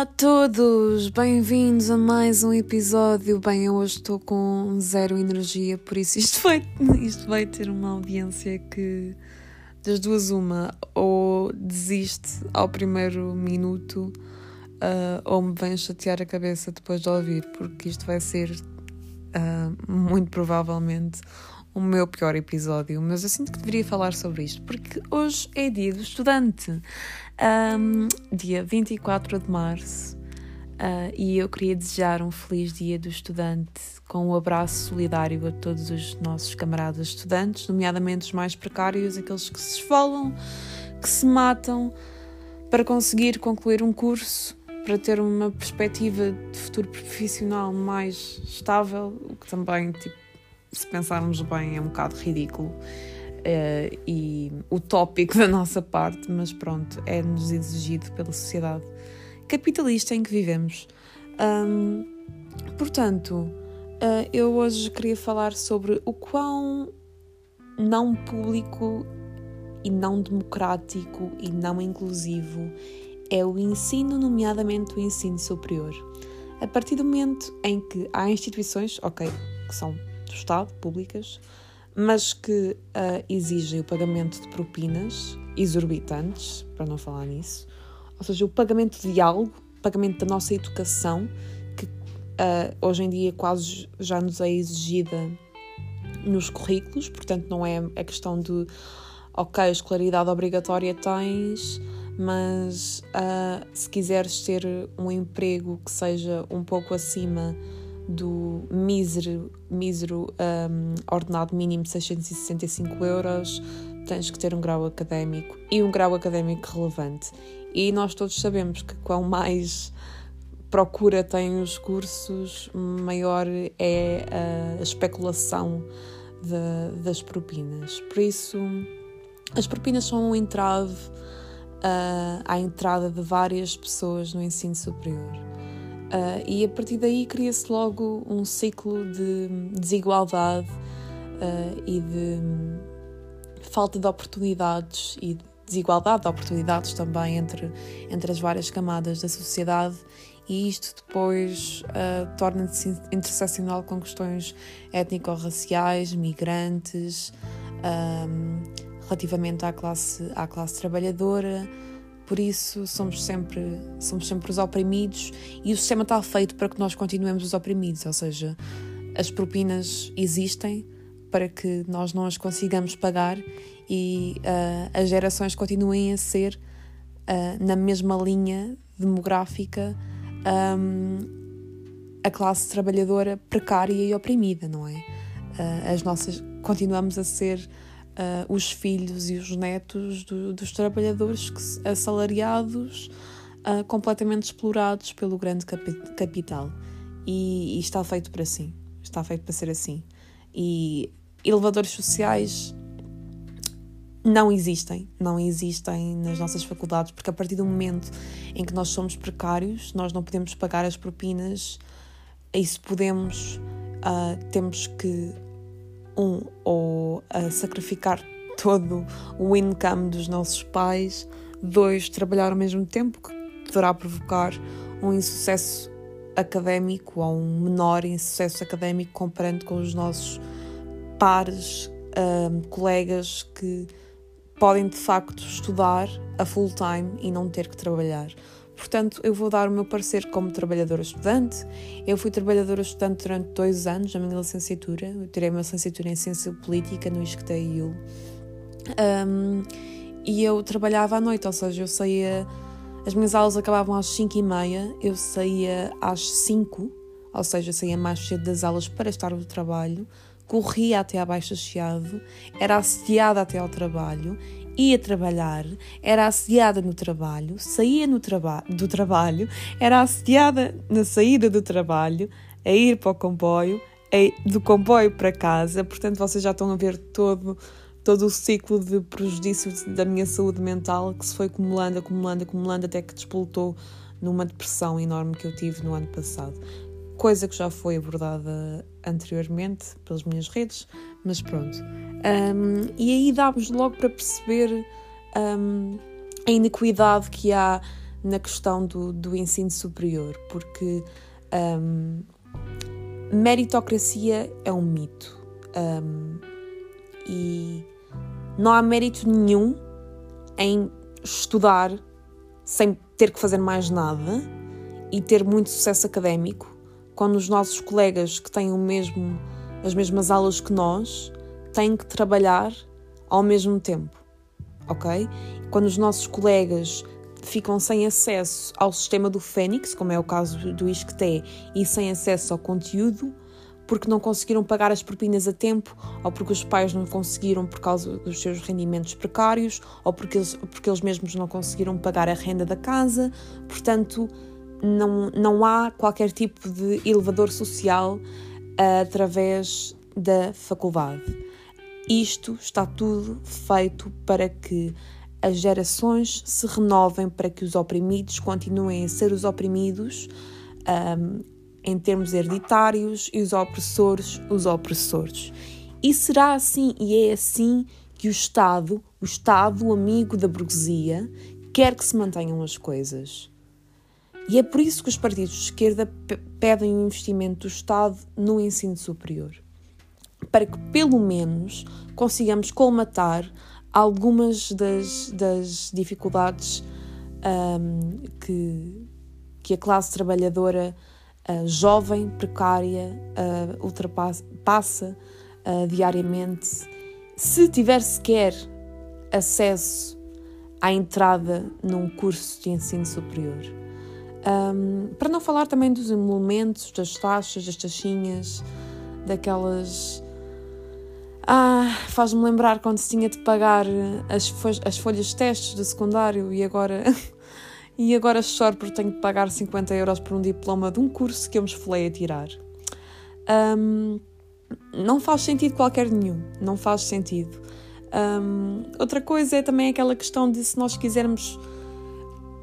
Olá a todos, bem-vindos a mais um episódio. Bem, eu hoje estou com zero energia, por isso isto vai, isto vai ter uma audiência que das duas uma, ou desiste ao primeiro minuto, uh, ou me vem chatear a cabeça depois de ouvir, porque isto vai ser uh, muito provavelmente o meu pior episódio, mas eu sinto que deveria falar sobre isto, porque hoje é dia do estudante, um, dia 24 de março, uh, e eu queria desejar um feliz dia do estudante, com um abraço solidário a todos os nossos camaradas estudantes, nomeadamente os mais precários, aqueles que se esfolam, que se matam para conseguir concluir um curso, para ter uma perspectiva de futuro profissional mais estável, o que também, tipo, se pensarmos bem, é um bocado ridículo uh, e utópico da nossa parte, mas pronto, é-nos exigido pela sociedade capitalista em que vivemos. Um, portanto, uh, eu hoje queria falar sobre o quão não público e não democrático e não inclusivo é o ensino, nomeadamente o ensino superior. A partir do momento em que há instituições, ok, que são do Estado, públicas, mas que uh, exigem o pagamento de propinas exorbitantes, para não falar nisso, ou seja, o pagamento de algo, pagamento da nossa educação, que uh, hoje em dia quase já nos é exigida nos currículos, portanto não é a questão de ok, escolaridade obrigatória tens, mas uh, se quiseres ter um emprego que seja um pouco acima do mísero, mísero um, ordenado mínimo de 665 euros, tens que ter um grau académico e um grau académico relevante. E nós todos sabemos que quanto mais procura tem os cursos, maior é a especulação de, das propinas. Por isso, as propinas são um entrave uh, à entrada de várias pessoas no ensino superior. Uh, e a partir daí cria-se logo um ciclo de desigualdade uh, e de falta de oportunidades e desigualdade de oportunidades também entre, entre as várias camadas da sociedade. E isto depois uh, torna-se interseccional com questões étnico-raciais, migrantes, um, relativamente à classe, à classe trabalhadora, por isso somos sempre, somos sempre os oprimidos e o sistema está feito para que nós continuemos os oprimidos, ou seja, as propinas existem para que nós não as consigamos pagar e uh, as gerações continuem a ser uh, na mesma linha demográfica um, a classe trabalhadora precária e oprimida, não é? Uh, as nossas continuamos a ser uh, os filhos e os netos do, dos trabalhadores que, assalariados, uh, completamente explorados pelo grande capi capital. E, e, está feito para assim. Está feito para ser assim. E elevadores sociais não existem, não existem nas nossas faculdades, porque a partir do momento em que nós somos precários, nós não podemos pagar as propinas, e se podemos, uh, temos que um, ou a sacrificar todo o income dos nossos pais, dois, trabalhar ao mesmo tempo, que poderá provocar um insucesso académico ou um menor insucesso académico comparando com os nossos pares, um, colegas que podem de facto estudar a full time e não ter que trabalhar. Portanto, eu vou dar o meu parecer como trabalhadora estudante. Eu fui trabalhadora estudante durante dois anos na minha licenciatura. Eu tirei a minha licenciatura em Ciência Política no ISCTEIU. Um, e eu trabalhava à noite, ou seja, eu saía. As minhas aulas acabavam às 5 e meia, eu saía às 5, ou seja, saía mais cedo das aulas para estar no trabalho, corria até à Baixa Chiado, era assediada até ao trabalho ia trabalhar, era assediada no trabalho, saía no traba do trabalho, era assediada na saída do trabalho, a ir para o comboio, a, do comboio para casa. Portanto, vocês já estão a ver todo, todo o ciclo de prejuízo da minha saúde mental que se foi acumulando, acumulando, acumulando até que despoltou numa depressão enorme que eu tive no ano passado. Coisa que já foi abordada anteriormente pelas minhas redes, mas pronto. Um, e aí dá-vos logo para perceber um, a iniquidade que há na questão do, do ensino superior, porque um, meritocracia é um mito e não há mérito nenhum em estudar sem ter que fazer mais nada e ter muito sucesso académico, quando os nossos colegas que têm o mesmo, as mesmas aulas que nós têm que trabalhar ao mesmo tempo, ok? Quando os nossos colegas ficam sem acesso ao sistema do Fênix, como é o caso do ISCTE, e sem acesso ao conteúdo, porque não conseguiram pagar as propinas a tempo, ou porque os pais não conseguiram por causa dos seus rendimentos precários, ou porque eles, porque eles mesmos não conseguiram pagar a renda da casa. Portanto, não, não há qualquer tipo de elevador social uh, através da faculdade. Isto está tudo feito para que as gerações se renovem, para que os oprimidos continuem a ser os oprimidos um, em termos hereditários e os opressores os opressores. E será assim e é assim que o Estado, o Estado amigo da burguesia, quer que se mantenham as coisas. E é por isso que os partidos de esquerda pedem o investimento do Estado no ensino superior. Para que, pelo menos, consigamos colmatar algumas das, das dificuldades um, que, que a classe trabalhadora uh, jovem, precária, uh, ultrapassa uh, diariamente, se tiver sequer acesso à entrada num curso de ensino superior. Um, para não falar também dos emolumentos, das taxas, das taxinhas, daquelas ah, faz-me lembrar quando se tinha de pagar as, fo as folhas de testes do secundário e agora. e agora choro porque tenho de pagar 50 euros por um diploma de um curso que eu me esfolei a tirar. Um, não faz sentido qualquer nenhum, não faz sentido. Um, outra coisa é também aquela questão de se nós quisermos,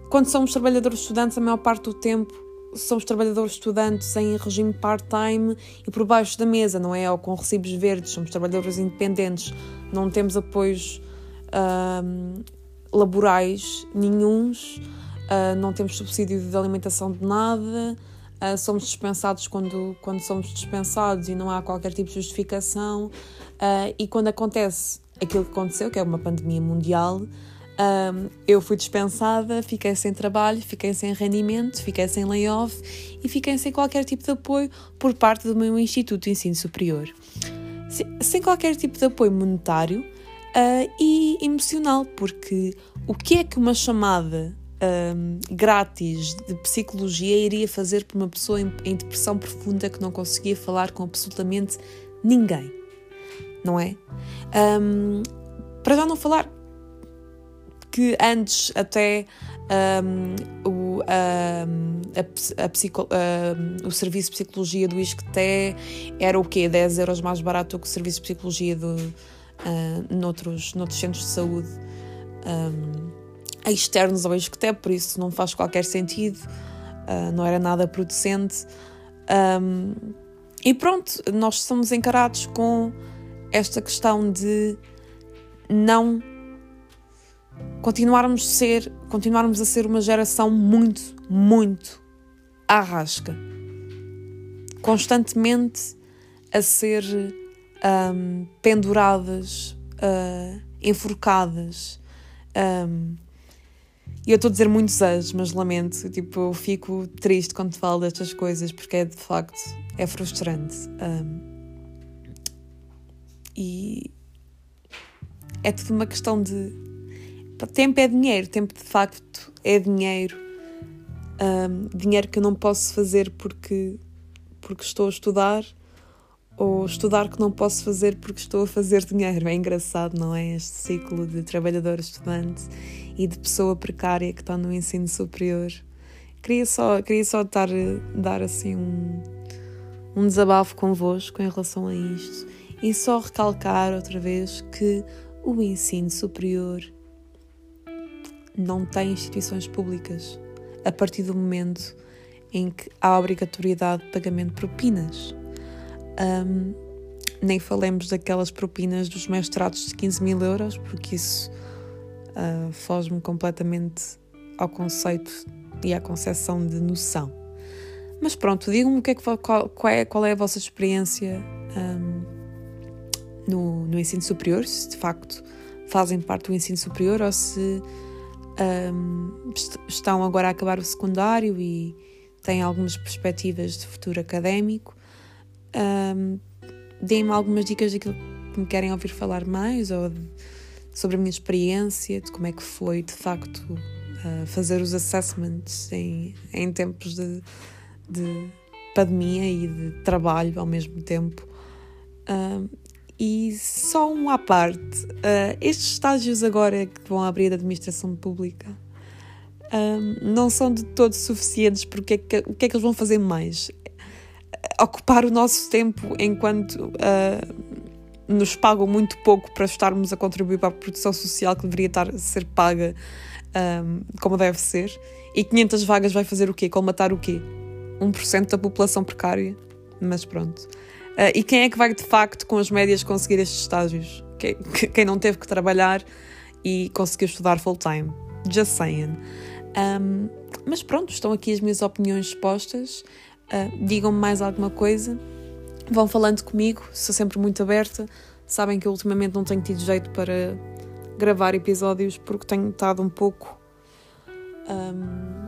quando somos trabalhadores estudantes, a maior parte do tempo somos trabalhadores estudantes em regime part-time e por baixo da mesa, não é? Ou com recibos verdes, somos trabalhadores independentes, não temos apoios uh, laborais nenhums, uh, não temos subsídio de alimentação de nada, uh, somos dispensados quando, quando somos dispensados e não há qualquer tipo de justificação. Ah, e quando acontece aquilo que aconteceu, que é uma pandemia mundial, um, eu fui dispensada, fiquei sem trabalho, fiquei sem rendimento, fiquei sem layoff e fiquei sem qualquer tipo de apoio por parte do meu Instituto de Ensino Superior. Sem qualquer tipo de apoio monetário uh, e emocional, porque o que é que uma chamada um, grátis de psicologia iria fazer para uma pessoa em, em depressão profunda que não conseguia falar com absolutamente ninguém? Não é? Um, para já não falar que antes até um, o, um, a, a psico, um, o serviço de psicologia do ISCTE era o quê? 10 euros mais barato que o serviço de psicologia do, uh, noutros, noutros centros de saúde um, externos ao ISCTE, por isso não faz qualquer sentido, uh, não era nada producente. E pronto, nós somos encarados com esta questão de não continuarmos, ser, continuarmos a ser uma geração muito, muito arrasca. Constantemente a ser um, penduradas, uh, enforcadas. Um, e eu estou a dizer muitos anos, mas lamento, tipo, eu fico triste quando falo destas coisas porque é de facto, é frustrante. Um, e é tudo uma questão de Tempo é dinheiro, tempo de facto é dinheiro. Um, dinheiro que eu não posso fazer porque, porque estou a estudar, ou estudar que não posso fazer porque estou a fazer dinheiro. É engraçado, não é? Este ciclo de trabalhador-estudante e de pessoa precária que está no ensino superior. Queria só, queria só dar, dar assim um, um desabafo convosco em relação a isto e só recalcar outra vez que o ensino superior não tem instituições públicas a partir do momento em que há obrigatoriedade de pagamento de propinas. Um, nem falemos daquelas propinas dos mestrados de 15 mil euros, porque isso uh, foge-me completamente ao conceito e à concepção de noção. Mas pronto, digam-me que é que, qual, qual, é, qual é a vossa experiência um, no, no ensino superior, se de facto fazem parte do ensino superior ou se um, estão agora a acabar o secundário e têm algumas perspectivas de futuro académico. Um, Deem-me algumas dicas daquilo que me querem ouvir falar mais ou de, sobre a minha experiência, de como é que foi de facto uh, fazer os assessments em, em tempos de, de pandemia e de trabalho ao mesmo tempo. E só um à parte, uh, estes estágios agora que vão abrir da administração pública não são de todo suficientes porque é que, o que é que eles vão fazer mais? Ocupar o nosso tempo enquanto uh, nos pagam muito pouco para estarmos a contribuir para a produção social que deveria estar a ser paga um, como deve ser e 500 vagas vai fazer o quê? Colmatar o quê? 1% da população precária? Mas pronto. Uh, e quem é que vai de facto com as médias conseguir estes estágios? Quem, quem não teve que trabalhar e conseguiu estudar full time? Just saying. Um, mas pronto, estão aqui as minhas opiniões expostas. Uh, Digam-me mais alguma coisa. Vão falando comigo, sou sempre muito aberta. Sabem que eu ultimamente não tenho tido jeito para gravar episódios porque tenho estado um pouco um,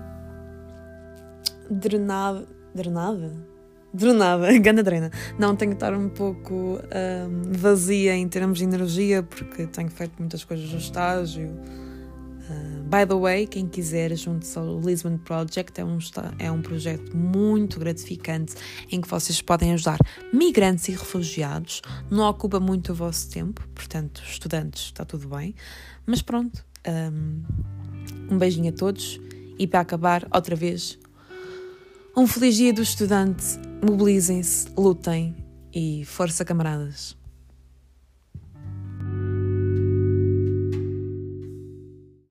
drenada. Drenada? Drenada, gana drena. Não, tenho que estar um pouco um, vazia em termos de energia, porque tenho feito muitas coisas no estágio. Uh, by the way, quem quiser, junte-se ao Lisbon Project, é um, é um projeto muito gratificante em que vocês podem ajudar migrantes e refugiados. Não ocupa muito o vosso tempo, portanto, estudantes, está tudo bem. Mas pronto, um, um beijinho a todos e para acabar, outra vez, um feliz dia do estudante. Mobilizem-se, lutem e força, camaradas.